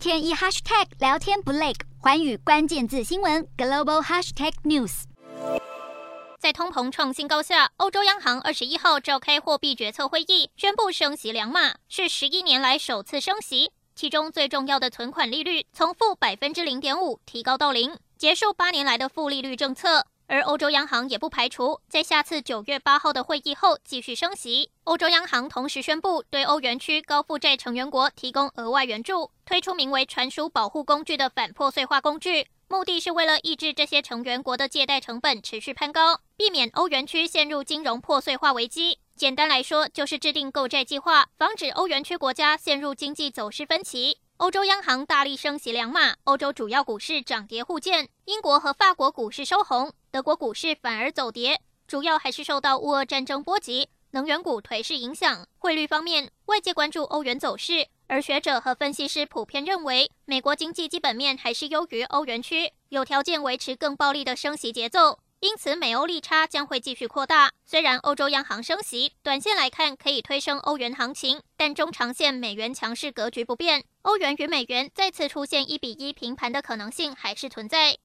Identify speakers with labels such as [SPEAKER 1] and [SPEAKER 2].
[SPEAKER 1] 天一 hashtag 聊天不累，环宇关键字新闻 global hashtag news。
[SPEAKER 2] 在通膨创新高下，欧洲央行二十一号召开货币决策会议，宣布升息两码，是十一年来首次升息。其中最重要的存款利率从负百分之零点五提高到零，结束八年来的负利率政策。而欧洲央行也不排除在下次九月八号的会议后继续升息。欧洲央行同时宣布对欧元区高负债成员国提供额外援助，推出名为“传输保护工具”的反破碎化工具，目的是为了抑制这些成员国的借贷成本持续攀高，避免欧元区陷入金融破碎化危机。简单来说，就是制定购债计划，防止欧元区国家陷入经济走势分歧。欧洲央行大力升息两码，欧洲主要股市涨跌互见，英国和法国股市收红，德国股市反而走跌，主要还是受到乌俄战争波及，能源股颓势影响。汇率方面，外界关注欧元走势，而学者和分析师普遍认为，美国经济基本面还是优于欧元区，有条件维持更暴力的升息节奏。因此，美欧利差将会继续扩大。虽然欧洲央行升息，短线来看可以推升欧元行情，但中长线美元强势格局不变，欧元与美元再次出现一比一平盘的可能性还是存在。